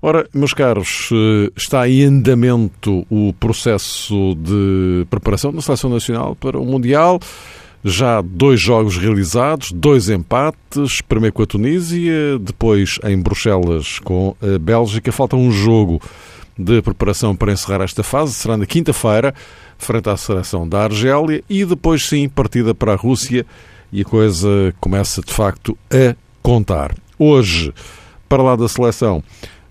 Ora, meus caros, eh, está em andamento o processo de preparação da Seleção Nacional para o Mundial. Já dois jogos realizados, dois empates, primeiro com a Tunísia, depois em Bruxelas com a Bélgica. Falta um jogo de preparação para encerrar esta fase, será na quinta-feira frente à seleção da Argélia e depois sim partida para a Rússia e a coisa começa de facto a contar. Hoje, para lá da seleção,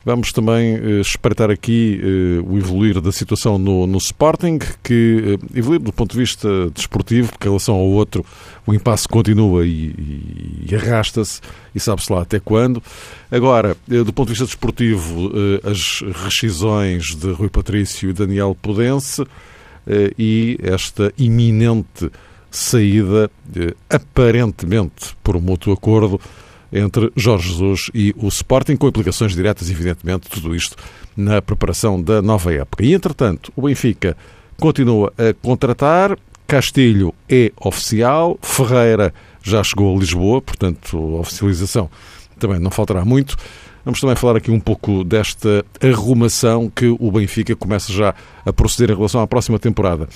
vamos também uh, espreitar aqui uh, o evoluir da situação no, no Sporting, que uh, evoluir do ponto de vista desportivo, porque em relação ao outro o impasse continua e, e, arrasta-se, e sabe-se lá até quando. Agora, do ponto de vista desportivo, as rescisões de Rui Patrício e Daniel Pudense, eh, e esta iminente saída, eh, aparentemente por um mútuo acordo, entre Jorge Jesus e o Sporting, com implicações diretas, evidentemente, tudo isto na preparação da nova época. E, entretanto, o Benfica continua a contratar, Castilho é oficial, Ferreira já chegou a Lisboa, portanto, a oficialização também não faltará muito. Vamos também falar aqui um pouco desta arrumação que o Benfica começa já a proceder em relação à próxima temporada.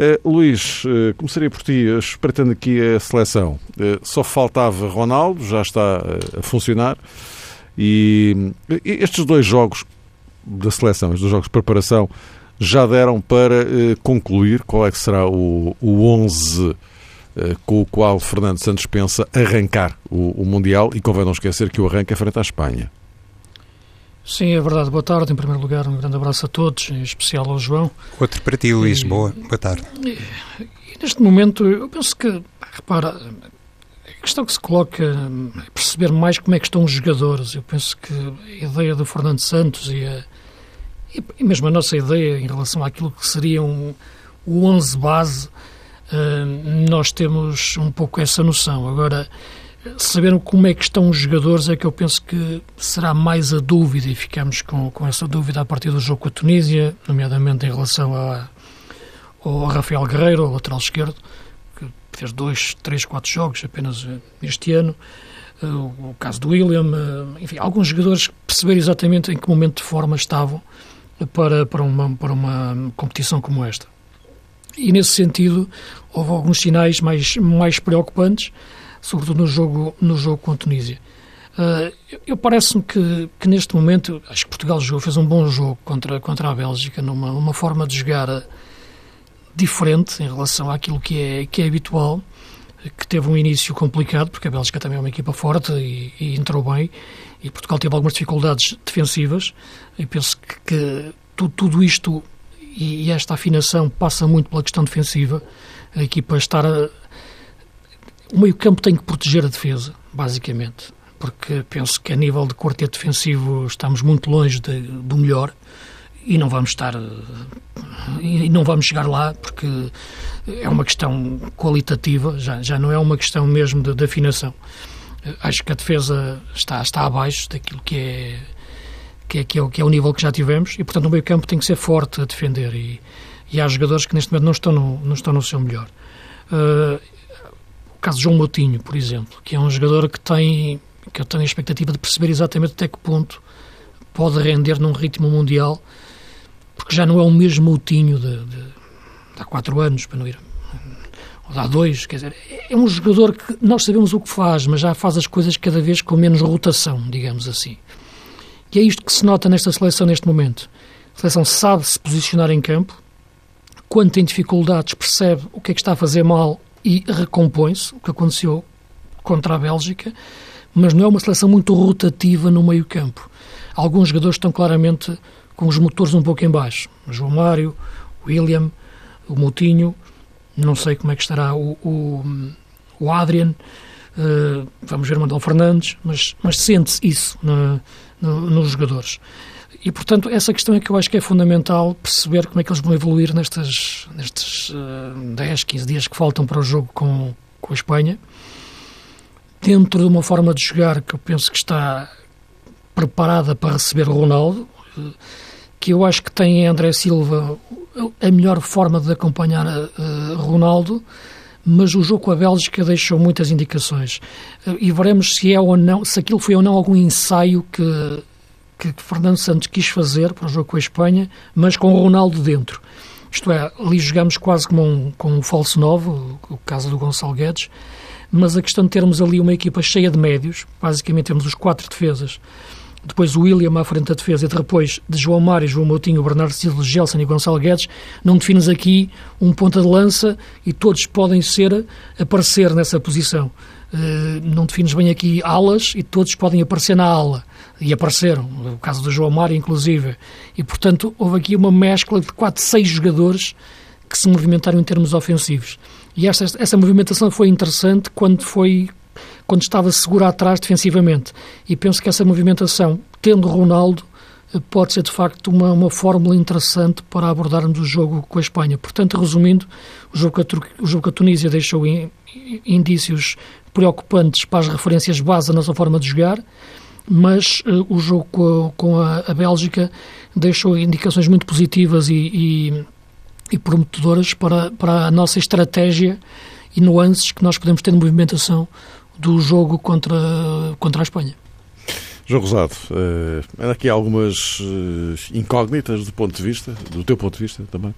Uh, Luís, uh, começaria por ti, espreitando aqui a seleção. Uh, só faltava Ronaldo, já está a funcionar. E estes dois jogos da seleção, estes dois jogos de preparação, já deram para concluir qual é que será o, o 11 com o qual Fernando Santos pensa arrancar o, o Mundial e convém não esquecer que o arranca é frente à Espanha. Sim, é verdade. Boa tarde. Em primeiro lugar, um grande abraço a todos, em especial ao João. Outro para ti, Luís. E, Boa. Boa tarde. E, e neste momento, eu penso que, repara, a questão que se coloca é perceber mais como é que estão os jogadores. Eu penso que a ideia do Fernando Santos e, a, e mesmo a nossa ideia em relação àquilo que seria um, o 11 base, uh, nós temos um pouco essa noção. Agora, saber como é que estão os jogadores é que eu penso que será mais a dúvida e ficamos com, com essa dúvida a partir do jogo com a Tunísia, nomeadamente em relação a, ao Rafael Guerreiro, ao lateral esquerdo, que fez dois, três, quatro jogos apenas eh, este ano. Eh, o caso do William, eh, enfim, alguns jogadores perceber exatamente em que momento de forma estavam para, para, uma, para uma competição como esta. E nesse sentido, houve alguns sinais mais, mais preocupantes sobretudo no jogo, no jogo com a Tunísia. Uh, eu parece-me que, que, neste momento, acho que Portugal jogou, fez um bom jogo contra, contra a Bélgica, numa uma forma de jogar diferente em relação àquilo que é, que é habitual, que teve um início complicado, porque a Bélgica também é uma equipa forte e, e entrou bem, e Portugal teve algumas dificuldades defensivas, e penso que, que tudo, tudo, isto e, e esta afinação passa muito pela questão defensiva, a equipa estar a, o meio-campo tem que proteger a defesa, basicamente, porque penso que a nível de quarteto defensivo estamos muito longe de, do melhor e não vamos estar e não vamos chegar lá porque é uma questão qualitativa, já, já não é uma questão mesmo de, de afinação. Acho que a defesa está, está abaixo daquilo que é, que é, que é, que é o nível que já tivemos e, portanto, o meio campo tem que ser forte a defender e, e há jogadores que neste momento não estão no, não estão no seu melhor. Uh, caso de João Moutinho, por exemplo, que é um jogador que tem que eu tenho a expectativa de perceber exatamente até que ponto pode render num ritmo mundial, porque já não é o mesmo Moutinho de, de, de há quatro anos, para não ir ou de há dois, quer dizer, é um jogador que nós sabemos o que faz, mas já faz as coisas cada vez com menos rotação, digamos assim. E é isto que se nota nesta seleção neste momento. A seleção sabe se posicionar em campo, quando tem dificuldades percebe o que é que está a fazer mal e recompõe-se, o que aconteceu contra a Bélgica, mas não é uma seleção muito rotativa no meio campo. Alguns jogadores estão claramente com os motores um pouco em baixo. João Mário, William, o Moutinho, não sei como é que estará o, o, o Adrian, uh, vamos ver o Manuel Fernandes, mas, mas sente-se isso no, no, nos jogadores. E, portanto, essa questão é que eu acho que é fundamental perceber como é que eles vão evoluir nestes, nestes uh, 10, 15 dias que faltam para o jogo com, com a Espanha, dentro de uma forma de jogar que eu penso que está preparada para receber Ronaldo, uh, que eu acho que tem André Silva a melhor forma de acompanhar uh, Ronaldo, mas o jogo com a Bélgica deixou muitas indicações. Uh, e veremos se é ou não, se aquilo foi ou não algum ensaio que, que Fernando Santos quis fazer para o jogo com a Espanha, mas com o Ronaldo dentro. Isto é, ali jogamos quase como um, com um falso novo, o caso do Gonçalo Guedes, mas a questão de termos ali uma equipa cheia de médios, basicamente temos os quatro defesas, depois o William à frente da defesa e depois de João Mário, João Moutinho, Bernardo Silva, Gelson e Gonçalo Guedes, não defines aqui um ponta de lança e todos podem ser, aparecer nessa posição. Uh, não defines bem aqui alas e todos podem aparecer na ala. E apareceram, no caso do João Mário, inclusive. E, portanto, houve aqui uma mescla de quatro, seis jogadores que se movimentaram em termos ofensivos. E esta, essa movimentação foi interessante quando foi quando estava seguro atrás defensivamente. E penso que essa movimentação, tendo Ronaldo, eh, pode ser de facto uma, uma fórmula interessante para abordarmos o jogo com a Espanha. Portanto, resumindo, o jogo com a, o jogo com a Tunísia deixou in, indícios preocupantes para as referências base da nossa forma de jogar, mas uh, o jogo com a, com a, a, Bélgica deixou indicações muito positivas e, e, e prometedoras para, para a nossa estratégia e nuances que nós podemos ter de movimentação do jogo contra, contra a Espanha. João Rosado, uh, aqui algumas uh, incógnitas do ponto de vista, do teu ponto de vista também?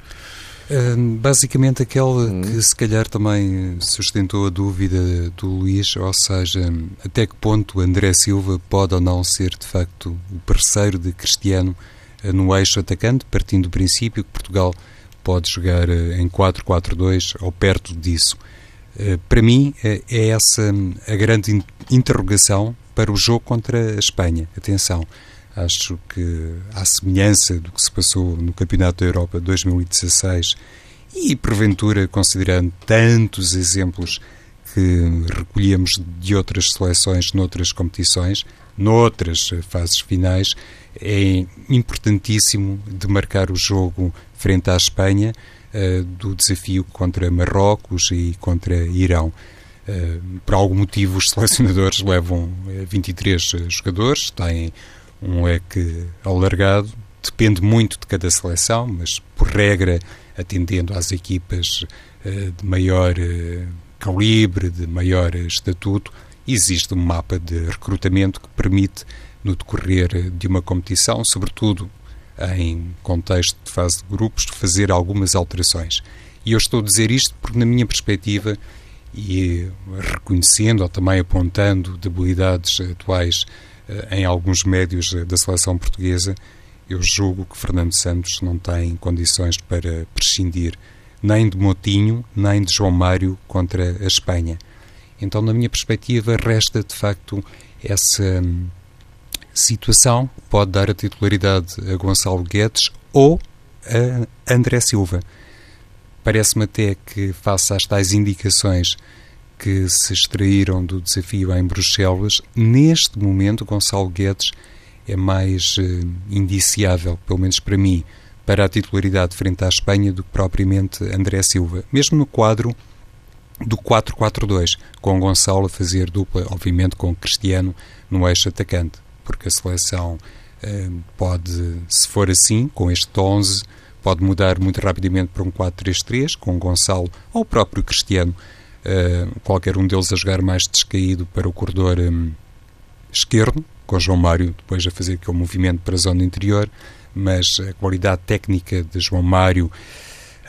Uh, basicamente aquela hum. que se calhar também sustentou a dúvida do Luís, ou seja, até que ponto André Silva pode ou não ser de facto o parceiro de Cristiano no eixo atacante, partindo do princípio que Portugal pode jogar em 4-4-2 ou perto disso. Eh, para mim, eh, é essa a grande interrogação para o jogo contra a Espanha. Atenção, acho que, à semelhança do que se passou no Campeonato da Europa 2016 e, porventura, considerando tantos exemplos que recolhemos de outras seleções noutras competições, noutras fases finais, é importantíssimo demarcar o jogo frente à Espanha uh, do desafio contra Marrocos e contra Irão. Uh, por algum motivo, os selecionadores levam 23 eh, jogadores, têm um leque alargado, depende muito de cada seleção, mas por regra, atendendo às equipas de maior calibre, de maior estatuto, existe um mapa de recrutamento que permite, no decorrer de uma competição, sobretudo em contexto de fase de grupos, fazer algumas alterações. E eu estou a dizer isto porque, na minha perspectiva, e reconhecendo ou também apontando debilidades atuais eh, em alguns médios da seleção portuguesa, eu julgo que Fernando Santos não tem condições para prescindir nem de Motinho, nem de João Mário contra a Espanha. Então, na minha perspectiva, resta de facto essa situação pode dar a titularidade a Gonçalo Guedes ou a André Silva. Parece-me até que, face às tais indicações que se extraíram do desafio em Bruxelas, neste momento Gonçalo Guedes é mais uh, indiciável, pelo menos para mim, para a titularidade frente à Espanha do que propriamente André Silva. Mesmo no quadro do 4-4-2, com Gonçalo a fazer dupla, obviamente com Cristiano no eixo atacante porque a seleção eh, pode, se for assim, com este 11, pode mudar muito rapidamente para um 4-3-3, com Gonçalo ou o próprio Cristiano, eh, qualquer um deles a jogar mais descaído para o corredor um, esquerdo, com João Mário depois a fazer aquele movimento para a zona interior, mas a qualidade técnica de João Mário,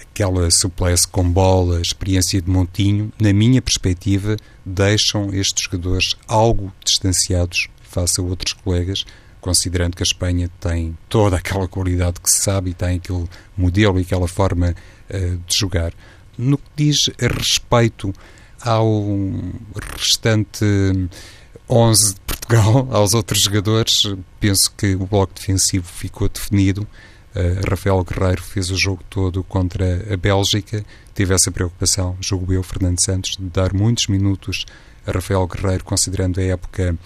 aquela suplesse com bola, a experiência de Montinho, na minha perspectiva, deixam estes jogadores algo distanciados face a outros colegas, considerando que a Espanha tem toda aquela qualidade que se sabe e tem aquele modelo e aquela forma uh, de jogar. No que diz respeito ao restante 11 de Portugal, aos outros jogadores, penso que o bloco defensivo ficou definido. Uh, Rafael Guerreiro fez o jogo todo contra a Bélgica, teve essa preocupação, jogo eu, Fernando Santos, de dar muitos minutos a Rafael Guerreiro, considerando a época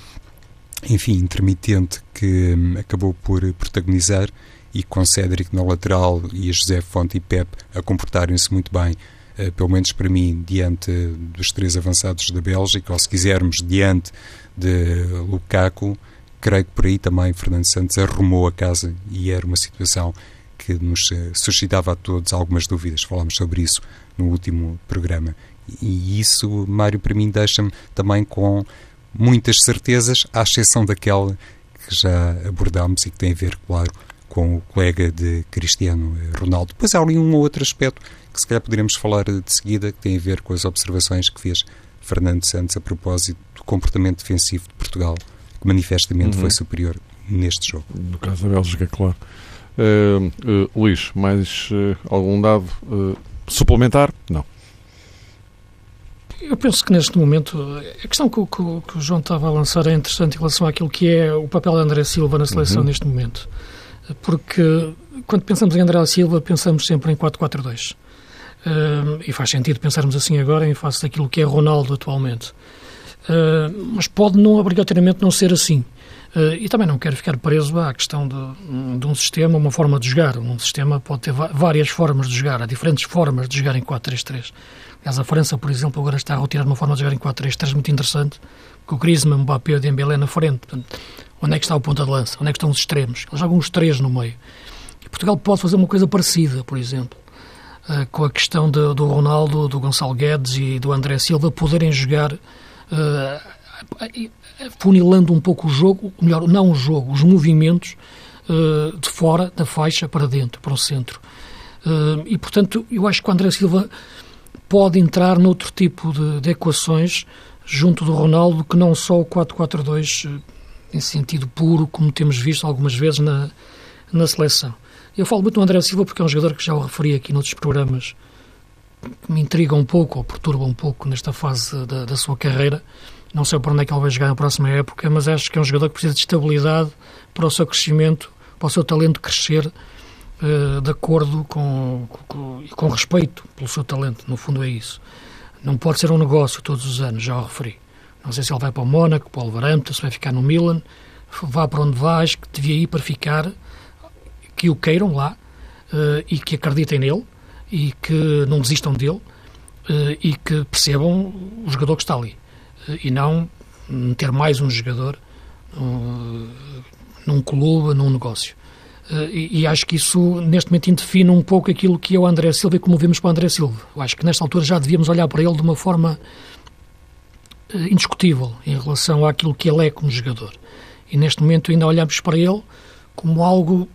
enfim, intermitente que hum, acabou por protagonizar e com Cédric na lateral e a José Fonte e Pep a comportarem-se muito bem, uh, pelo menos para mim, diante dos três avançados da Bélgica, ou se quisermos, diante de Lukaku, creio que por aí também Fernando Santos arrumou a casa e era uma situação que nos eh, suscitava a todos algumas dúvidas. Falámos sobre isso no último programa. E isso, Mário, para mim, deixa-me também com muitas certezas, à exceção daquela que já abordámos e que tem a ver, claro, com o colega de Cristiano Ronaldo. Depois há ali um ou outro aspecto que se calhar poderemos falar de seguida, que tem a ver com as observações que fez Fernando Santos a propósito do comportamento defensivo de Portugal, que manifestamente uhum. foi superior neste jogo. No caso da Bélgica, claro. Uh, uh, Luís, mais uh, algum dado suplementar? Não. Eu penso que neste momento a questão que, que, que, o João estava a lançar é interessante em relação àquilo que é o papel de André Silva na seleção uhum. neste momento. Porque quando pensamos em André Silva, pensamos sempre em 4-4-2. Uh, e faz sentido pensarmos assim agora em face daquilo que é Ronaldo atualmente. Uh, mas pode não obrigatoriamente não ser assim. Uh, e também não quero ficar preso à questão de, de, um sistema, uma forma de jogar. Um sistema pode ter várias formas de jogar, há diferentes formas de jogar em 4-3-3. Aliás, a França, por exemplo, agora está a retirar uma forma de jogar em 4-3-3 muito interessante, com o Griezmann, Mbappé e Dembélé na frente. Portanto, onde é que está o ponta de lança? Onde é que estão os extremos? Eles jogam os três no meio. E Portugal pode fazer uma coisa parecida, por exemplo, uh, com a questão de, do Ronaldo, do Gonçalo Guedes e do André Silva poderem jogar uh, funilando um pouco o jogo, melhor, não o jogo, os movimentos uh, de fora da faixa para dentro, para o centro. Uh, e, portanto, eu acho que o André Silva pode entrar noutro tipo de, de equações junto do Ronaldo que não só o 4-4-2 uh, em sentido puro, como temos visto algumas vezes na, na seleção. Eu falo muito do André Silva porque é um jogador que já o referi aqui noutros programas, que me intriga um pouco ou perturba um pouco nesta fase da, da sua carreira. Não sei por onde é que ele vai jogar na próxima época, mas acho que é um jogador que precisa de estabilidade para o seu crescimento, para o seu talento crescer uh, de acordo com, com, com respeito pelo seu talento. No fundo é isso. Não pode ser um negócio todos os anos, já o referi. Não sei se ele vai para o Mónaco, para o Wolverhampton, se vai ficar no Milan. Vá para onde vá, acho que devia ir para ficar, que o queiram lá uh, e que acreditem nele e que não desistam dele uh, e que percebam o jogador que está ali e não ter mais um jogador uh, num clube, num negócio. Uh, e, e, acho que isso, neste momento, define um pouco aquilo que é o André Silva e como vimos para o André Silva. Eu acho que nesta altura já devíamos olhar para ele de uma forma uh, indiscutível em relação àquilo que ele é como jogador. E neste momento ainda olhamos para ele como algo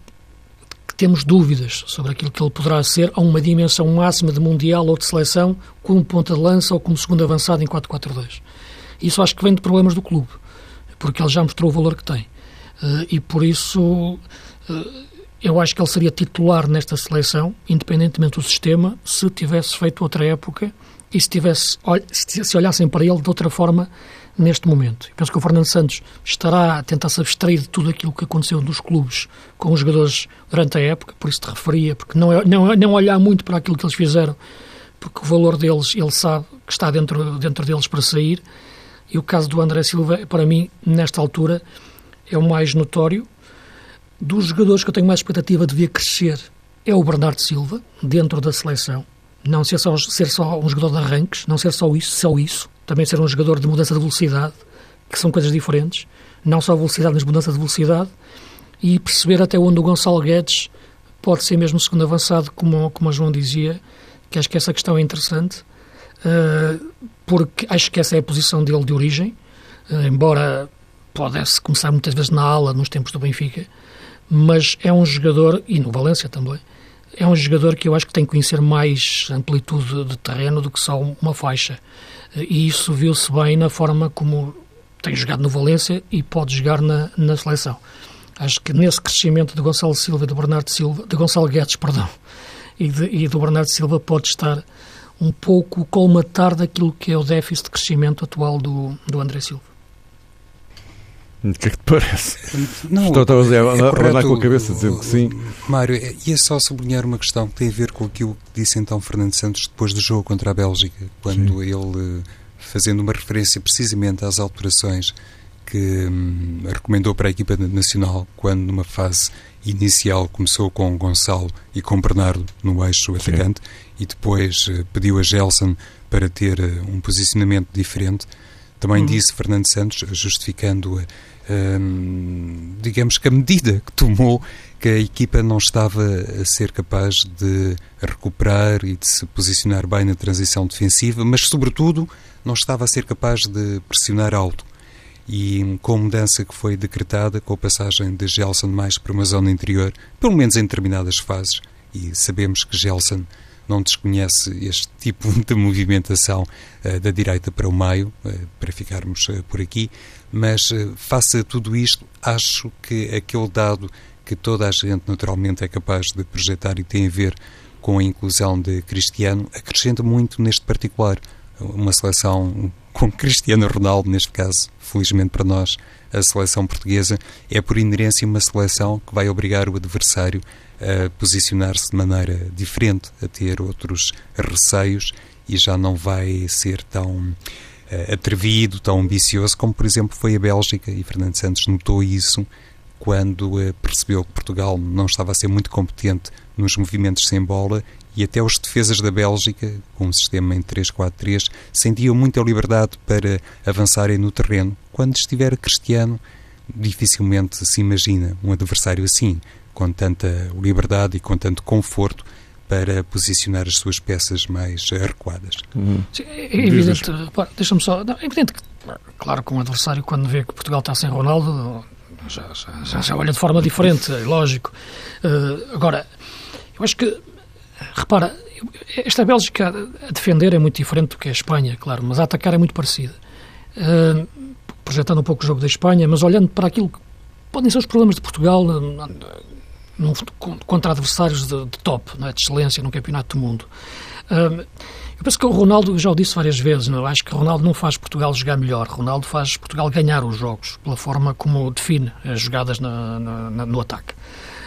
que temos dúvidas sobre aquilo que ele poderá ser a uma dimensão máxima de Mundial ou de seleção, como ponta de lança ou como segundo avançado em 4-4-2. Isso acho que vem de problemas do clube, porque ele já mostrou o valor que tem. Uh, e por isso uh, eu acho que ele seria titular nesta seleção, independentemente do sistema, se tivesse feito outra época e se, tivesse, se olhassem para ele de outra forma neste momento. Eu penso que o Fernando Santos estará a tentar se abstrair de tudo aquilo que aconteceu nos clubes com os jogadores durante a época, por isso te referia, porque não, é, não, não olhar muito para aquilo que eles fizeram, porque o valor deles, ele sabe que está dentro, dentro deles para sair, e o caso do André Silva, para mim, nesta altura, é o mais notório. Dos jogadores que eu tenho mais expectativa de ver crescer é o Bernardo Silva, dentro da seleção. Não ser só, ser só um jogador de arranques, não ser só isso, só isso. Também ser um jogador de mudança de velocidade, que são coisas diferentes. Não só velocidade, mas mudança de velocidade. E perceber até onde o Gonçalo Guedes pode ser mesmo segundo avançado, como, como a João dizia, que acho que essa questão é interessante. Uh, porque acho que essa é a posição dele de origem, uh, embora pudesse começar muitas vezes na ala nos tempos do Benfica, mas é um jogador, e no Valência também, é um jogador que eu acho que tem que conhecer mais amplitude de terreno do que só uma faixa. Uh, e isso viu-se bem na forma como tem jogado no Valência e pode jogar na, na seleção. Acho que nesse crescimento de Gonçalo Silva e do Bernardo Silva, de Gonçalo Guedes, perdão, e, de, e do Bernardo Silva pode estar um pouco colmatar daquilo que é o déficit de crescimento atual do, do André Silva. O que é que te parece? Não, Estou a dizer, é correto, com a cabeça dizendo que sim. Mário, ia só sublinhar uma questão que tem a ver com aquilo que disse então Fernando Santos depois do jogo contra a Bélgica, quando sim. ele, fazendo uma referência precisamente às alterações que hum, recomendou para a equipa nacional quando numa fase inicial começou com Gonçalo e com Bernardo no eixo atacante e depois uh, pediu a Gelson para ter uh, um posicionamento diferente. Também uhum. disse Fernando Santos, justificando, uh, um, digamos que a medida que tomou que a equipa não estava a ser capaz de recuperar e de se posicionar bem na transição defensiva, mas, sobretudo, não estava a ser capaz de pressionar alto. E com a mudança que foi decretada, com a passagem de Gelson mais para uma zona interior, pelo menos em determinadas fases, e sabemos que Gelson não desconhece este tipo de movimentação uh, da direita para o meio, uh, para ficarmos uh, por aqui, mas face a tudo isto, acho que aquele dado que toda a gente naturalmente é capaz de projetar e tem a ver com a inclusão de Cristiano, acrescenta muito neste particular. Uma seleção com Cristiano Ronaldo, neste caso, felizmente para nós, a seleção portuguesa, é por inerência uma seleção que vai obrigar o adversário a posicionar-se de maneira diferente, a ter outros receios e já não vai ser tão uh, atrevido, tão ambicioso como, por exemplo, foi a Bélgica, e Fernando Santos notou isso quando uh, percebeu que Portugal não estava a ser muito competente nos movimentos sem bola e até os defesas da Bélgica, com um sistema em 3-4-3, sentiam muita liberdade para avançarem no terreno. Quando estiver Cristiano, dificilmente se imagina um adversário assim, com tanta liberdade e com tanto conforto para posicionar as suas peças mais recuadas. Uhum. Sim, é evidente, deixa-me só, é evidente que, claro, que um adversário quando vê que Portugal está sem Ronaldo, já, já, já olha de forma diferente, é lógico. Uh, agora, eu acho que, repara, esta Bélgica a defender é muito diferente do que a Espanha, claro, mas a atacar é muito parecida. Uh, projetando um pouco o jogo da Espanha, mas olhando para aquilo que podem ser os problemas de Portugal num, contra adversários de, de top, não é? de excelência no Campeonato do Mundo. Uh, eu penso que o Ronaldo, já o disse várias vezes, não? É? acho que o Ronaldo não faz Portugal jogar melhor. Ronaldo faz Portugal ganhar os jogos, pela forma como define as jogadas na, na, no ataque.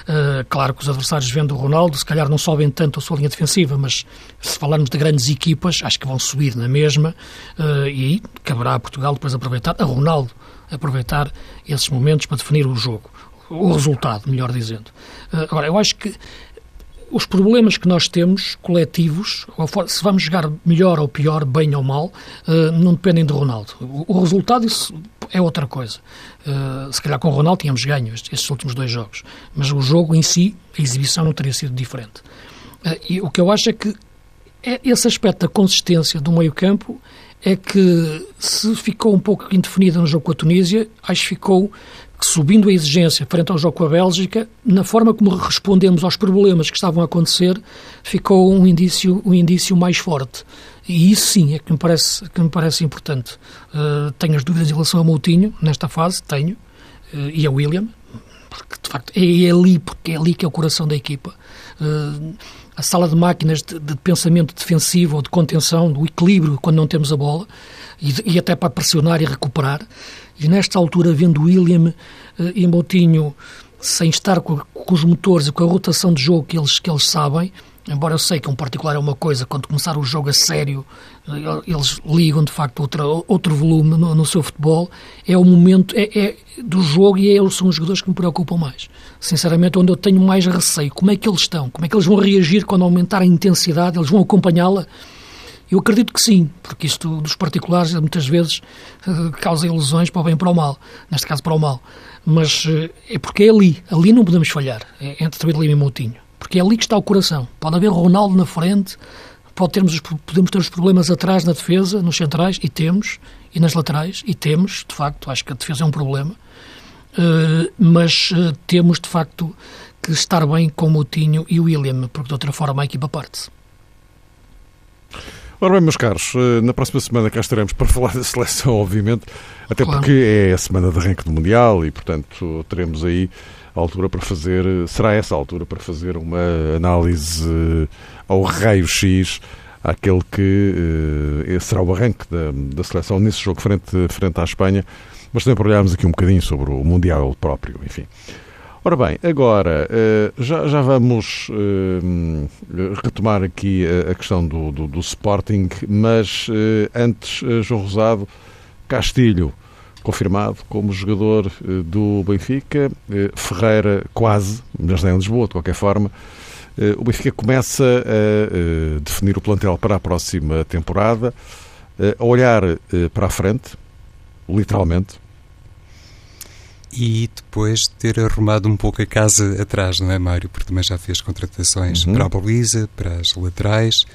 Uh, claro que os adversários vendo o Ronaldo, se calhar não sobem tanto a sua linha defensiva, mas se falarmos de grandes equipas, acho que vão subir na mesma uh, e aí caberá a Portugal depois aproveitar, a Ronaldo aproveitar esses momentos para definir o jogo, o resultado, melhor dizendo. Uh, agora, eu acho que os problemas que nós temos, coletivos, se vamos jogar melhor ou pior, bem ou mal, uh, não dependem de Ronaldo. O, resultado isso é outra coisa. Uh, se calhar com o Ronaldo tínhamos ganho estes, últimos dois jogos, mas o jogo em si, a exibição não teria sido diferente. E o que eu acho é que é esse aspecto da consistência do meio-campo é que se ficou um pouco indefinida no jogo com a Tunísia, acho que ficou subindo a exigência frente ao jogo com a Bélgica, na forma como respondemos aos problemas que estavam a acontecer, ficou um indício, um indício mais forte. E isso sim é que me parece, que me parece importante. Uh, tenho as dúvidas em relação a Moutinho, nesta fase, tenho, uh, e a William, porque de facto é ali, porque é ali que é o coração da equipa. Uh, a sala de máquinas de, de, pensamento defensivo ou de contenção, do equilíbrio quando não temos a bola, e, e até para pressionar e recuperar. E nesta altura, vendo William e Moutinho sem estar com, com, os motores e com a rotação de jogo que eles, que eles sabem, embora eu sei que um particular é uma coisa, quando começar o jogo a sério, eh, eles ligam de facto outra, outro volume no, no seu futebol, é o momento é, é, do jogo e é, são os jogadores que me preocupam mais. Sinceramente, onde eu tenho mais receio, como é que eles estão, como é que eles vão reagir quando aumentar a intensidade, eles vão acompanhá-la eu acredito que sim, porque isto dos particulares muitas vezes uh, causa ilusões para o bem e para o mal, neste caso para o mal. Mas uh, é porque é ali, ali não podemos falhar, é entre David Lima e Moutinho, porque é ali que está o coração. Pode haver Ronaldo na frente, pode termos, podemos ter os problemas atrás na defesa, nos centrais, e temos, e nas laterais, e temos, de facto, acho que a defesa é um problema, mas temos, de facto, que estar bem com Moutinho e o William, porque de outra forma a equipa parte-se. Ora bem, meus caros, eh, na próxima semana cá estaremos para falar da seleção, obviamente, até claro. porque é a semana de arranque do Mundial e, portanto, teremos aí a altura para fazer, será essa a altura para fazer uma análise eh, ao raio-x àquele que será o arranque da, da, seleção nesse jogo frente, frente à Espanha, mas também para olharmos aqui um bocadinho sobre o Mundial próprio, enfim. Ora bem, agora eh, já, já vamos uh, retomar aqui a, questão do, do, do Sporting, mas antes, João Rosado, Castilho, confirmado como jogador eh, do Benfica. Eh, Ferreira, quase, mas está em Lisboa, de qualquer forma. Eh, o Benfica começa a definir o plantel para a próxima temporada, a olhar para a frente, literalmente. E depois ter arrumado um pouco a casa atrás, não é, Mário? Porque também já fez contratações uhum. para a baliza, para as laterais.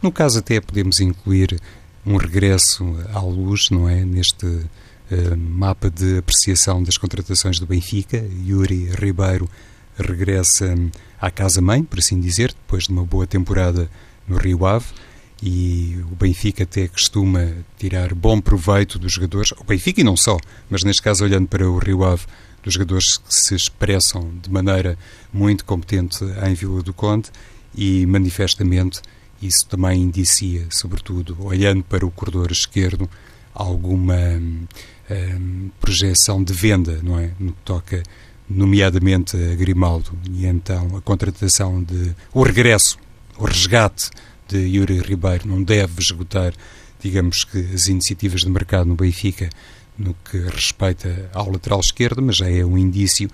No caso, até podemos incluir um regresso à luz, não é? Neste uh, mapa de apreciação das contratações do Benfica. Yuri Ribeiro regressa à casa-mãe, por assim dizer, depois de uma boa temporada no Rio Ave. E o Benfica até costuma tirar bom proveito dos jogadores, o Benfica e não só, mas neste caso olhando para o Rio Ave, dos jogadores que se expressam de maneira muito competente em Vila do Conde e manifestamente isso também indicia, sobretudo, olhando para o corredor esquerdo, alguma hum, projeção de venda, não é? No que toca, nomeadamente, a Grimaldo. E então a contratação de. o regresso, o resgate de Yuri Ribeiro não deve esgotar, digamos que, as iniciativas de mercado no Benfica no que respeita ao lateral esquerdo, mas já é um indício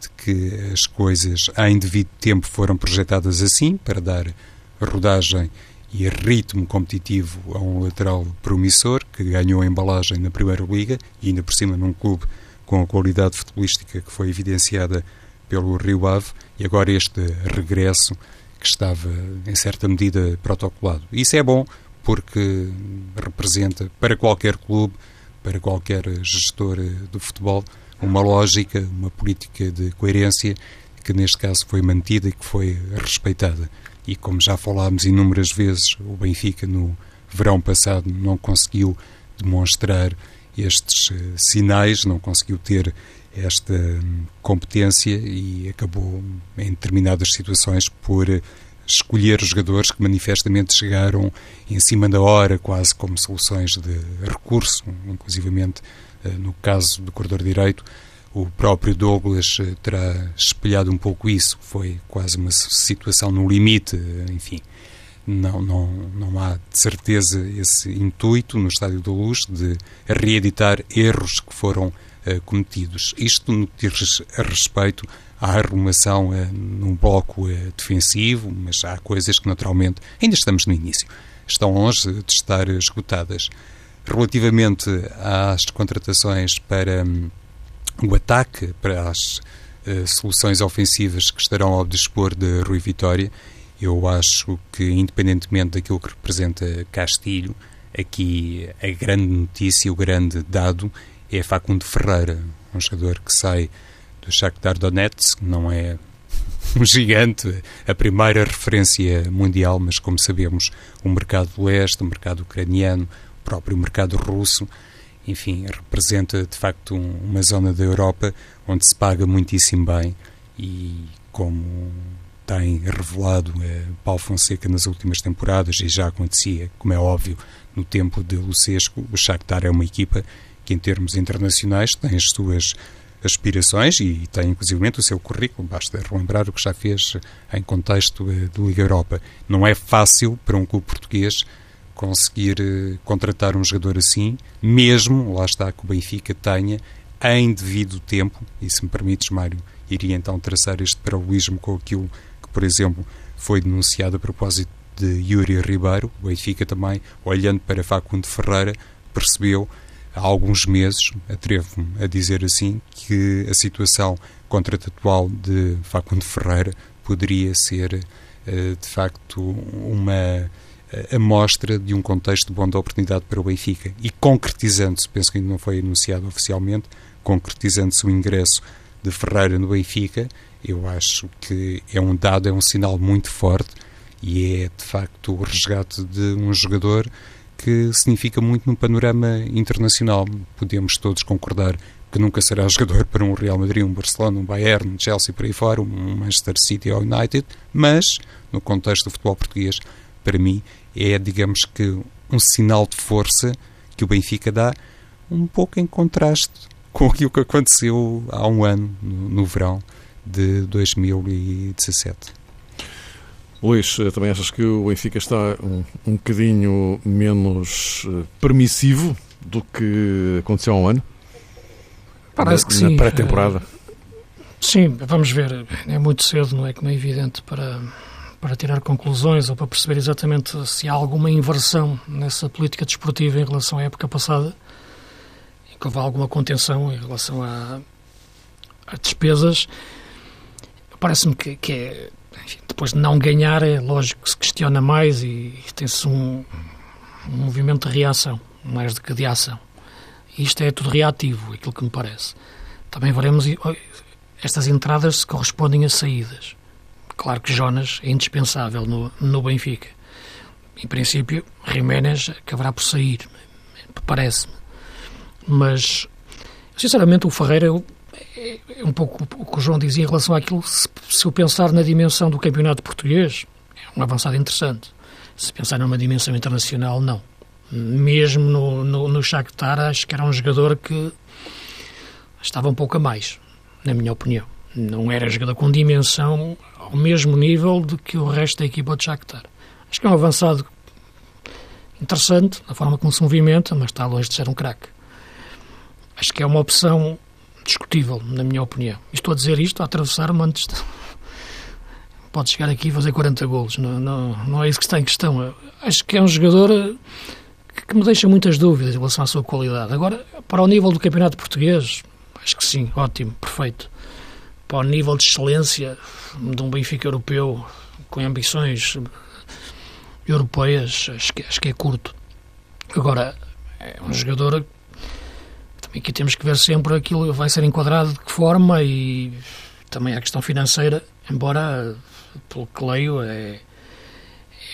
de que as coisas em devido tempo foram projetadas assim, para dar rodagem e ritmo competitivo a um lateral promissor que ganhou a embalagem na Primeira Liga e ainda por cima num clube com a qualidade futebolística que foi evidenciada pelo Rio Ave. E agora este regresso que estava em certa medida protocolado. Isso é bom porque representa para qualquer clube, para qualquer gestor do futebol, uma lógica, uma política de coerência que neste caso foi mantida e que foi respeitada e como já falámos inúmeras vezes, o Benfica no verão passado não conseguiu demonstrar estes uh, sinais, não conseguiu ter esta competência e acabou em determinadas situações por escolher jogadores que manifestamente chegaram em cima da hora, quase como soluções de recurso, inclusivamente uh, no caso do corredor direito, o próprio Douglas eh, terá espelhado um pouco isso. Foi quase uma situação no limite, eh, enfim. Não, não, não há de certeza esse intuito no Estádio da Luz de reeditar erros que foram cometidos. Isto no que diz respeito à arrumação uh, num bloco uh, defensivo, mas há coisas que naturalmente ainda estamos no início. Estão longe de estar esgotadas. Relativamente às contratações para. Um, o ataque para as soluções ofensivas que estarão ao dispor de Rui Vitória, eu acho que, independentemente daquilo que representa Castilho, aqui a grande notícia, o grande dado é Facundo Ferreira, um jogador que sai do Shakhtar Donetsk, não é um gigante, a primeira referência mundial, mas como sabemos, o mercado do leste, o mercado ucraniano, o próprio mercado russo, enfim, representa de facto um, uma zona da Europa onde se paga muitíssimo bem e como tem revelado eh, Paulo Fonseca nas últimas temporadas e já acontecia, como é óbvio, no tempo de Lucesco, o Shakhtar é uma equipa que em termos internacionais tem as suas aspirações e tem inclusive o seu currículo, basta relembrar o que já fez em contexto eh, de Liga Europa. Não é fácil para um clube português conseguir uh, contratar um jogador assim, mesmo, lá está, que o Benfica tenha em devido tempo, e se me permites, Mário, iria então traçar este paralelismo com aquilo que, por exemplo, foi denunciado a propósito de Yuri Ribeiro, o Benfica também, olhando para Facundo Ferreira, percebeu há alguns meses, atrevo-me a dizer assim, que a situação contratatual de Facundo Ferreira poderia ser, uh, de facto, uma a mostra de um contexto bom da oportunidade para o Benfica. E concretizando-se, penso que ainda não foi anunciado oficialmente, concretizando-se o ingresso de Ferreira no Benfica, eu acho que é um dado, é um sinal muito forte e é de facto o resgate de um jogador que significa muito no panorama internacional. Podemos todos concordar que nunca será jogador para um Real Madrid, um Barcelona, um Bayern, um Chelsea por aí fora, um Manchester City ou United, mas no contexto do futebol português, para mim, é, digamos que, um sinal de força que o Benfica dá, um pouco em contraste com aquilo que aconteceu há um ano, no, no verão de 2017. Luís, eh, também achas que o Benfica está um, um bocadinho menos eh, permissivo do que aconteceu há um ano? Parece que na sim. pré-temporada? Sim, vamos ver. É muito cedo, não é? Como é evidente para, para tirar conclusões ou para perceber exatamente se há alguma inversão nessa política desportiva em relação à época passada, em que houve alguma contenção em relação a, a despesas. Parece-me que, que é, depois de não ganhar, é lógico que se questiona mais e, tem-se um, um movimento de reação, mais do que de ação. E isto é tudo reativo, aquilo que me parece. Também veremos estas entradas se correspondem a saídas. Claro que Jonas é indispensável no, no Benfica. Em princípio, Jiménez acabará por sair, parece-me. Mas, sinceramente, o Ferreira um pouco o que o João dizia em relação àquilo. Se, se eu pensar na dimensão do campeonato português, é um avançado interessante. Se pensar numa dimensão internacional, não. Mesmo no, no, no Shakhtar, acho que era um jogador que estava um pouco a mais, na minha opinião. Não era jogador com dimensão ao mesmo nível do que o resto da equipa de Shakhtar. Acho que é um avançado interessante, na forma como se movimenta, mas está longe de ser um craque. Acho que é uma opção discutível, na minha opinião. Estou a dizer isto a atravessar-me antes de... Pode chegar aqui e fazer 40 golos. Não, não, não é isso que está em questão. Acho que é um jogador que me deixa muitas dúvidas em relação à sua qualidade. Agora, para o nível do campeonato português, acho que sim, ótimo, perfeito. Para o nível de excelência de um Benfica europeu com ambições europeias, acho que, acho que é curto. Agora, é um jogador aqui temos que ver sempre aquilo vai ser enquadrado de que forma e também a questão financeira, embora, pelo que leio, é,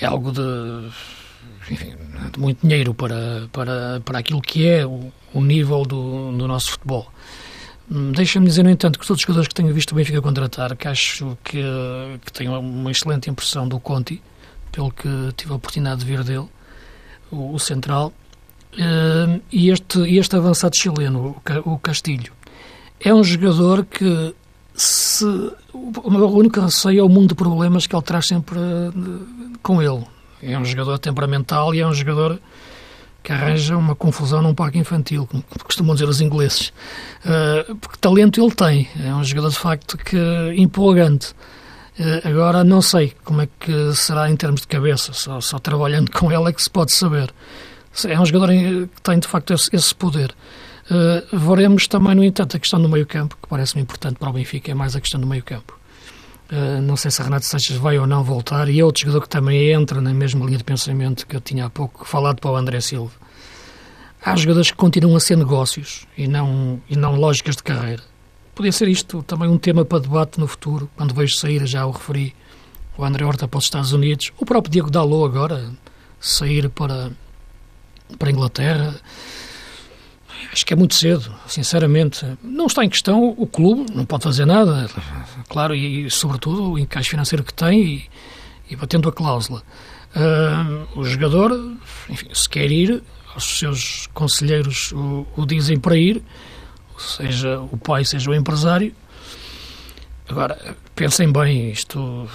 é algo de, enfim, de muito dinheiro para, para, para aquilo que é o, o nível do, do nosso futebol. Deixa-me dizer, no entanto, que todos os jogadores que tenho visto o Benfica contratar, que acho que, que tenho uma excelente impressão do Conti, pelo que tive a oportunidade de ver dele, o, o Central, e este, este avançado chileno, o, Castilho, é um jogador que se, o meu único receio é o mundo de problemas que ele traz sempre uh, com ele. É um jogador temperamental e é um jogador que arranja uma confusão num parque infantil, como costumam dizer os ingleses. Uh, porque talento ele tem. É um jogador, de facto, que empolgante. Uh, agora, não sei como é que será em termos de cabeça. Só, só, trabalhando com ele é que se pode saber. É um jogador que tem, de facto, esse, esse poder. Uh, veremos também, no entanto, a questão do meio-campo, que parece-me importante para o Benfica, é mais a questão do meio-campo. Uh, não sei se Renato Sanches vai ou não voltar, e é outro jogador que também entra na mesma linha de pensamento que eu tinha há pouco falado para o André Silva. Há jogadores que continuam a ser negócios e não, e não lógicas de carreira. Podia ser isto também um tema para debate no futuro, quando vejo sair, já o referi, o André Horta para os Estados Unidos, o próprio Diego Dalot agora sair para, para a Inglaterra. Acho que é muito cedo, sinceramente. Não está em questão o clube, não pode fazer nada, claro, e sobretudo o encaixe financeiro que tem e, e batendo a cláusula. Uh, o jogador, enfim, se quer ir, os seus conselheiros o, o dizem para ir, seja o pai, seja o empresário. Agora, pensem bem, isto.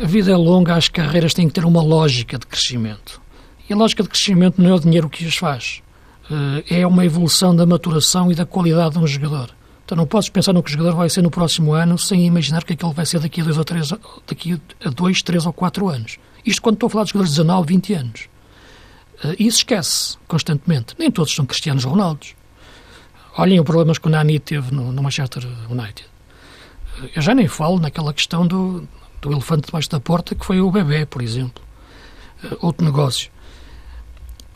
A vida é longa, as carreiras têm que ter uma lógica de crescimento. E a lógica de crescimento não é o dinheiro que as faz é uma evolução da maturação e da qualidade de um jogador. Então não podes pensar no que o jogador vai ser no próximo ano sem imaginar que aquele vai ser daqui a dois ou três, daqui a dois, três ou quatro anos. Isto quando estou a falar de jogadores de 19, 20 anos. E isso esquece constantemente. Nem todos são Cristianos Ronaldos. Olhem os problemas que o Nani teve no, no Manchester United. Eu já nem falo naquela questão do, do elefante debaixo da porta, que foi o bebê, por exemplo. Outro negócio.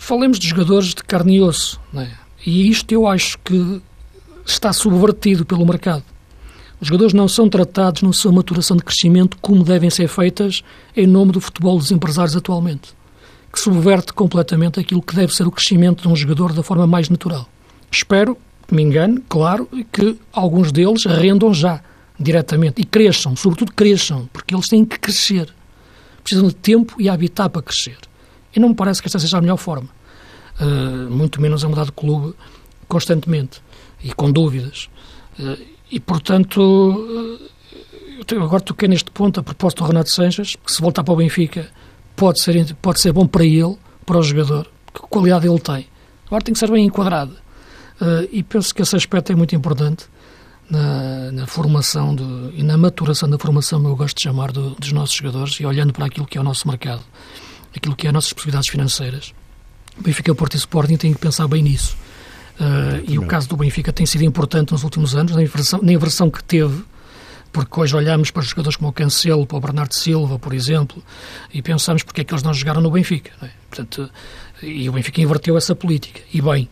Falemos de jogadores de carne e osso, é? e isto eu acho que está subvertido pelo mercado. Os jogadores não são tratados na sua maturação de crescimento como devem ser feitas em nome do futebol dos empresários atualmente, que subverte completamente aquilo que deve ser o crescimento de um jogador da forma mais natural. Espero que me engane, claro, que alguns deles rendam já diretamente e cresçam, sobretudo cresçam, porque eles têm que crescer. Precisam de tempo e habitat para crescer. E não me parece que esta seja a melhor forma. Uh, muito menos a mudar de clube constantemente e com dúvidas. Uh, e, portanto, uh, agora toquei neste ponto a propósito do Renato Sanches, que se voltar para o Benfica pode ser, pode ser bom para ele, para o jogador, que qualidade ele tem. Agora tem que ser bem enquadrado. Uh, e penso que esse aspecto é muito importante na, na formação de, e na maturação da formação, eu gosto de chamar, do, dos nossos jogadores e olhando para aquilo que é o nosso mercado, aquilo que é as nossas possibilidades financeiras. O Benfica, Porto e Sporting têm que pensar bem nisso. Uh, e o caso do Benfica tem sido importante nos últimos anos, na inversão, na inversão que teve, porque hoje olhamos para jogadores como o Cancelo, para o Bernardo Silva, por exemplo, e pensamos porque é que eles não jogaram no Benfica. É? Portanto, e o Benfica inverteu essa política. E bem,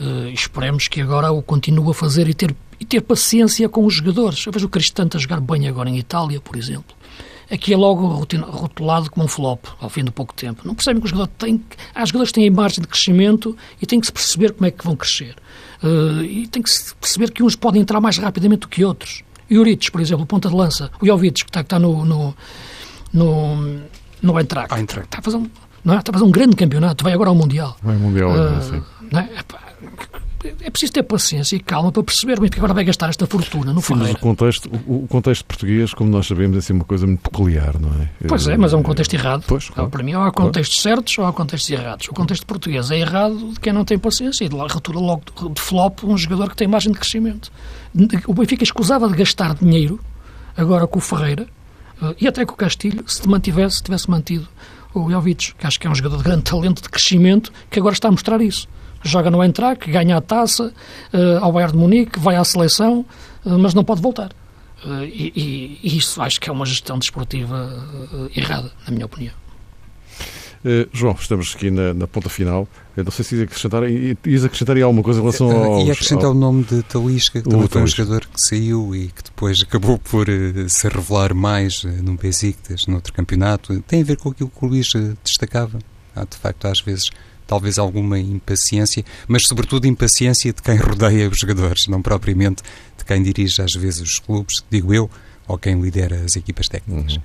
uh, esperemos que agora o continue a fazer e ter e ter paciência com os jogadores. Eu vejo o Cristante a jogar bem agora em Itália, por exemplo. Aqui é logo rotulado como um flop, ao fim de pouco tempo. Não percebem que os jogadores têm. Há jogadores que têm margem de crescimento e têm que se perceber como é que vão crescer. Uh, e tem que se perceber que uns podem entrar mais rapidamente do que outros. Juric, por exemplo, ponta de lança. O Jovic, que está, que está no, no, no, no Eintracht. Eintracht. Está, a fazer um, não é? está a fazer um grande campeonato. Vai agora ao Mundial. Vai ao Mundial, uh, sim. Não é? É preciso ter paciência e calma para perceber bem que agora vai gastar esta fortuna no Ferreira. o contexto, o, o, contexto português, como nós sabemos, é assim uma coisa muito peculiar, não é? Pois é, mas é um contexto errado. Pois, claro. Para mim, ou há contextos claro. certos ou há contextos errados. O contexto português é errado de quem não tem paciência e de lá retura logo de flop um jogador que tem margem de crescimento. O Benfica escusava de gastar dinheiro agora com o Ferreira eh, e até com o Castilho se mantivesse, tivesse mantido o Jovic, que acho que é um jogador de grande talento de crescimento que agora está a mostrar isso joga no Eintracht, ganha a taça uh, ao Bayern de Munique, vai à seleção, uh, mas não pode voltar. Uh, e, e, isso acho que é uma gestão desportiva errada, na minha opinião. João, estamos aqui na, na, ponta final. Eu não sei se ias acrescentar, ias acrescentar alguma coisa em relação ao. Ia acrescentar ao... o nome de Talisca, que também foi um jogador que saiu e que depois acabou por se revelar mais num Besiktas, noutro campeonato. Tem a ver com aquilo que o Luís destacava. Há, de facto, às vezes talvez alguma impaciência, mas sobretudo impaciência de quem rodeia os jogadores, não propriamente de quem dirige às vezes os clubes, digo eu, ou quem lidera as equipas técnicas.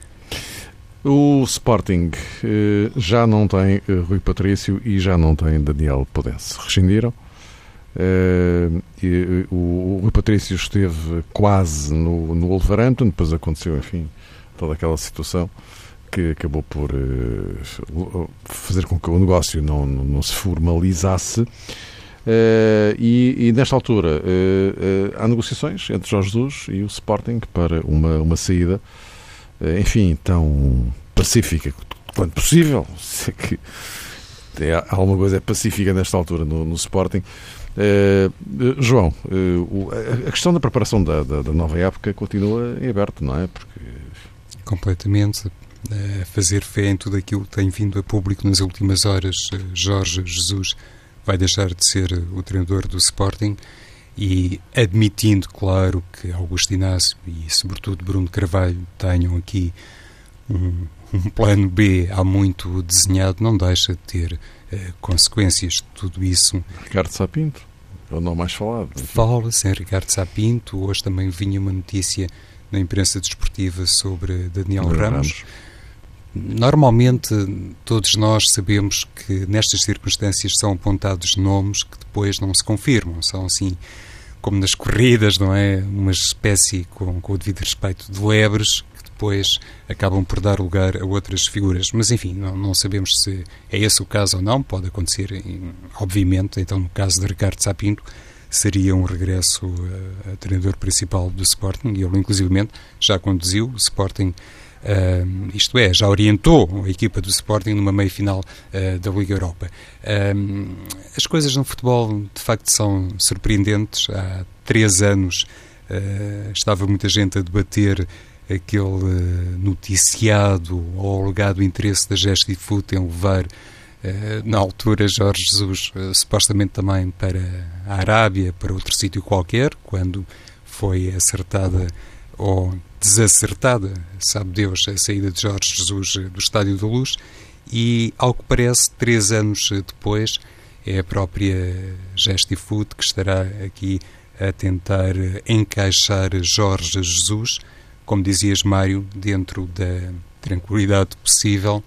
Uhum. O Sporting eh, já não tem eh, Rui Patrício e já não tem Daniel Podense. Rescindiram. Eh, o, Rui Patrício esteve quase no, no Wolverhampton, depois aconteceu, enfim, toda aquela situação que acabou por uh, fazer com que o negócio não, não, não se formalizasse. Uh, e, e, nesta altura uh, há negociações entre Jorge Jesus e o Sporting para uma, uma saída, enfim, tão pacífica quanto possível. Se é que é, alguma coisa é pacífica nesta altura no, no Sporting. João, a questão da preparação da, da, da, nova época continua em aberto, não é? Porque completamente fazer fé em tudo aquilo que tem vindo a público nas últimas horas. Jorge Jesus vai deixar de ser o treinador do Sporting e admitindo, claro, que Augusto Inácio e, sobretudo, Bruno Carvalho tenham aqui um, um plano B há muito desenhado, não deixa de ter uh, consequências de tudo isso. Ricardo Sapinto, é o não mais falado. Fala-se em Ricardo Sapinto, hoje também vinha uma notícia na imprensa desportiva sobre Daniel Ramos. Ramos Normalmente, todos nós sabemos que nestas circunstâncias são apontados nomes que depois não se confirmam. São assim, como nas corridas, não é? Uma espécie, com, com o devido respeito, de lebres que depois acabam por dar lugar a outras figuras. Mas, enfim, não, não sabemos se é esse o caso ou não. Pode acontecer, obviamente. Então, no caso de Ricardo Sapinto, seria um regresso a, a treinador principal do Sporting. E ele, inclusivamente, já conduziu o Sporting Uh, isto é, já orientou a equipa do Sporting numa meia-final uh, da Liga Europa. Uh, as coisas no futebol, de facto, são surpreendentes. Há três anos ah, estava muita gente a debater aquele noticiado ou alegado interesse da Gestifute em levar, na altura, Jorge Jesus, supostamente também para a Arábia, para outro sítio qualquer, quando foi acertada ou desacertada, sabe Deus, a saída de Jorge Jesus do Estádio da Luz e, ao que parece, três anos depois, é a própria Gestifood que estará aqui a tentar encaixar Jorge Jesus, como dizias, Mário, dentro da tranquilidade possível,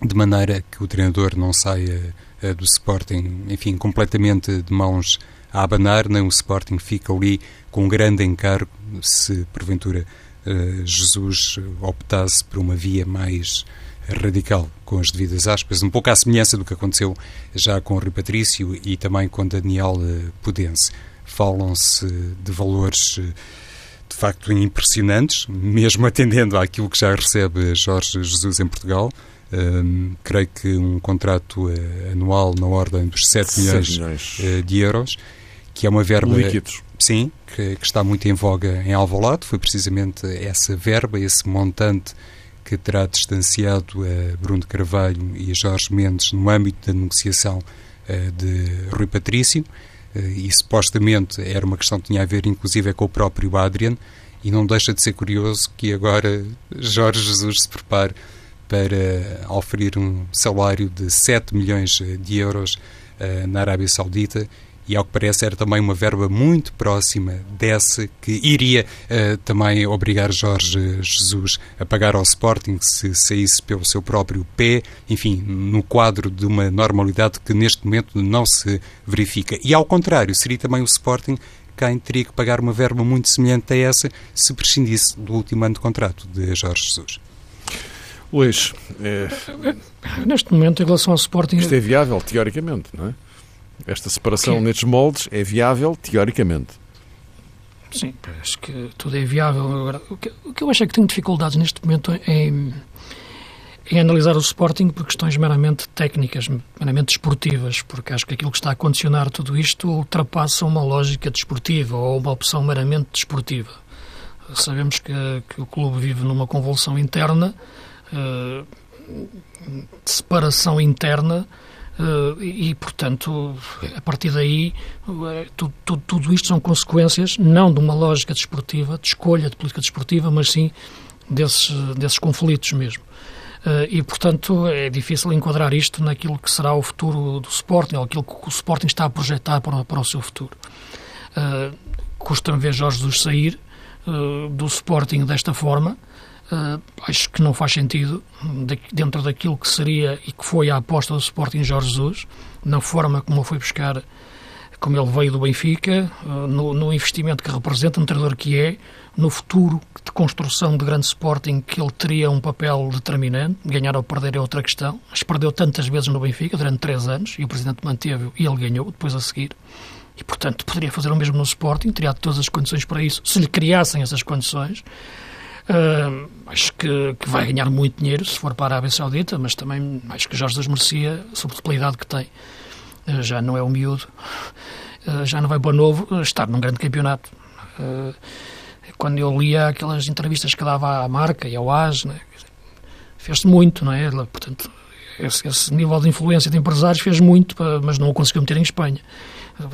de maneira que o treinador não saia eh, do Sporting, enfim, completamente de mãos a abanar, nem o Sporting fica ali com um grande encargo, se porventura Jesus optasse por uma via mais radical, com as devidas aspas, um pouco à semelhança do que aconteceu já com o Rui Patrício e também com Daniel Pudense. Falam-se de valores de facto impressionantes, mesmo atendendo àquilo que já recebe Jorge Jesus em Portugal. Um, creio que um contrato anual na ordem dos 7 milhões, milhões. Uh, de euros, que é uma verba. Líquidos. Sim, que, que, está muito em voga em Alvalade. Foi precisamente essa verba, esse montante que terá distanciado uh, Bruno Carvalho e Jorge Mendes no âmbito da negociação de Rui Patrício. e supostamente era uma questão que tinha a ver, inclusive, com o próprio Adrian. E não deixa de ser curioso que agora Jorge Jesus se prepare para oferir um salário de 7 milhões de euros uh, na Arábia Saudita e, ao que parece, era também uma verba muito próxima dessa que iria uh, também obrigar Jorge Jesus a pagar ao Sporting se saísse pelo seu próprio pé, enfim, no quadro de uma normalidade que neste momento não se verifica. E, ao contrário, seria também o Sporting quem teria que pagar uma verba muito semelhante a essa se prescindisse do último ano de contrato de Jorge Jesus. Luís, é... neste momento, em relação ao Sporting. Isto é viável, teoricamente, não é? Esta separação que... nestes moldes é viável, teoricamente. Sim, acho que tudo é viável. Agora, o que, o que eu acho é que tenho dificuldades neste momento em, analisar o Sporting por questões meramente técnicas, meramente desportivas, porque acho que aquilo que está a condicionar tudo isto ultrapassa uma lógica desportiva ou uma opção meramente desportiva. Sabemos que, que o clube vive numa convulsão interna uh, separação interna uh, e, portanto, a partir daí, tudo, tudo, tudo, isto são consequências não de uma lógica desportiva, de escolha de política desportiva, mas sim desses, desses conflitos mesmo. Uh, e, portanto, é difícil enquadrar isto naquilo que será o futuro do Sporting, ou aquilo que o Sporting está a projetar para, para o seu futuro. Custa-me ver Jorge Jesus sair do Sporting desta forma, Uh, acho que não faz sentido, de, dentro daquilo que seria e que foi a aposta do Sporting Jorge Jesus, na forma como foi buscar, como ele veio do Benfica, uh, no, no, investimento que representa, no treinador que é, no futuro de construção de grande Sporting, que ele teria um papel determinante. Ganhar ou perder é outra questão, mas perdeu tantas vezes no Benfica, durante três anos, e o Presidente manteve e ele ganhou depois a seguir. E, portanto, poderia fazer o mesmo no Sporting, teria todas as condições para isso, se lhe criassem essas condições. Uh, acho que, que, vai ganhar muito dinheiro se for para a Arábia Saudita, mas também acho que Jorge Jesus merecia, sobretudo pela idade que tem. Uh, já não é um miúdo, uh, já não vai para novo estar num grande campeonato. quando eu lia aquelas entrevistas que dava à marca e ao AS, né, fez-se muito, não é? Portanto, esse, esse, nível de influência de empresários fez muito, mas não o conseguiu meter em Espanha.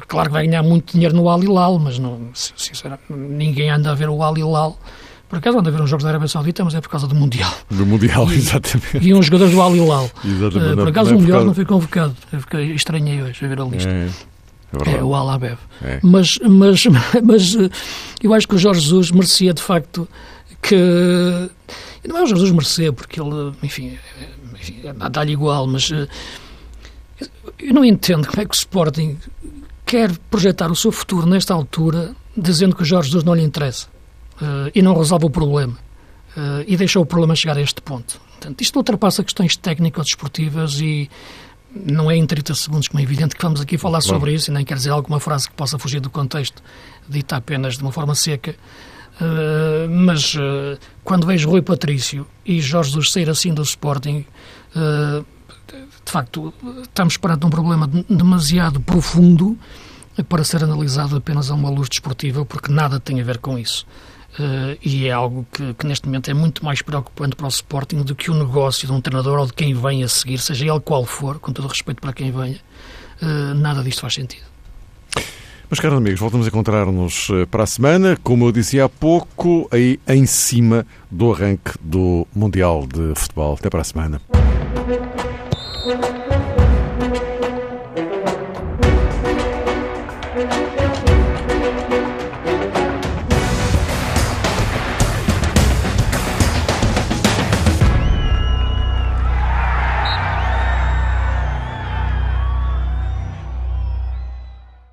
Claro que vai ganhar muito dinheiro no Al Hilal, mas não, sinceramente, ninguém anda a ver o Al Hilal por acaso ver uns jogos da Arábia Saudita, mas é por causa do Mundial. Do Mundial, e, exatamente. E uns jogadores do Al Hilal. Exatamente. Uh, por acaso não é o melhor causa... não foi convocado. Eu fiquei estranhei hoje a ver a lista. É. É, é o Alabeb. É. Mas, mas, mas eh, eu acho que o Jorge Jesus merecia de facto que. Não é o Jorge Jesus merecer, porque ele, enfim, enfim dá-lhe igual, mas eh, eu não entendo como é que o Sporting quer projetar o seu futuro nesta altura dizendo que o Jorge Jesus não lhe interessa uh, e não resolve o problema. Uh, e deixou o problema chegar a este ponto. Portanto, isto ultrapassa questões técnico-desportivas e não é em 30 segundos, como é evidente, que vamos aqui falar sobre isso, e nem quer dizer alguma frase que possa fugir do contexto, dita apenas de uma forma seca. Uh, mas uh, quando vejo Rui Patrício e Jorge Jesus sair assim do Sporting, uh, de facto, estamos perante um problema demasiado profundo para ser analisado apenas a uma luz desportiva, porque nada tem a ver com isso. Uh, e é algo que, que, neste momento é muito mais preocupante para o Sporting do que o negócio de um treinador ou de quem vem a seguir, seja ele qual for, com todo o respeito para quem venha, uh, nada disto faz sentido. Meus caros amigos, voltamos a encontrar-nos eh, para a semana, como eu disse há pouco, aí em cima do arranque do Mundial de Futebol. Até para a semana.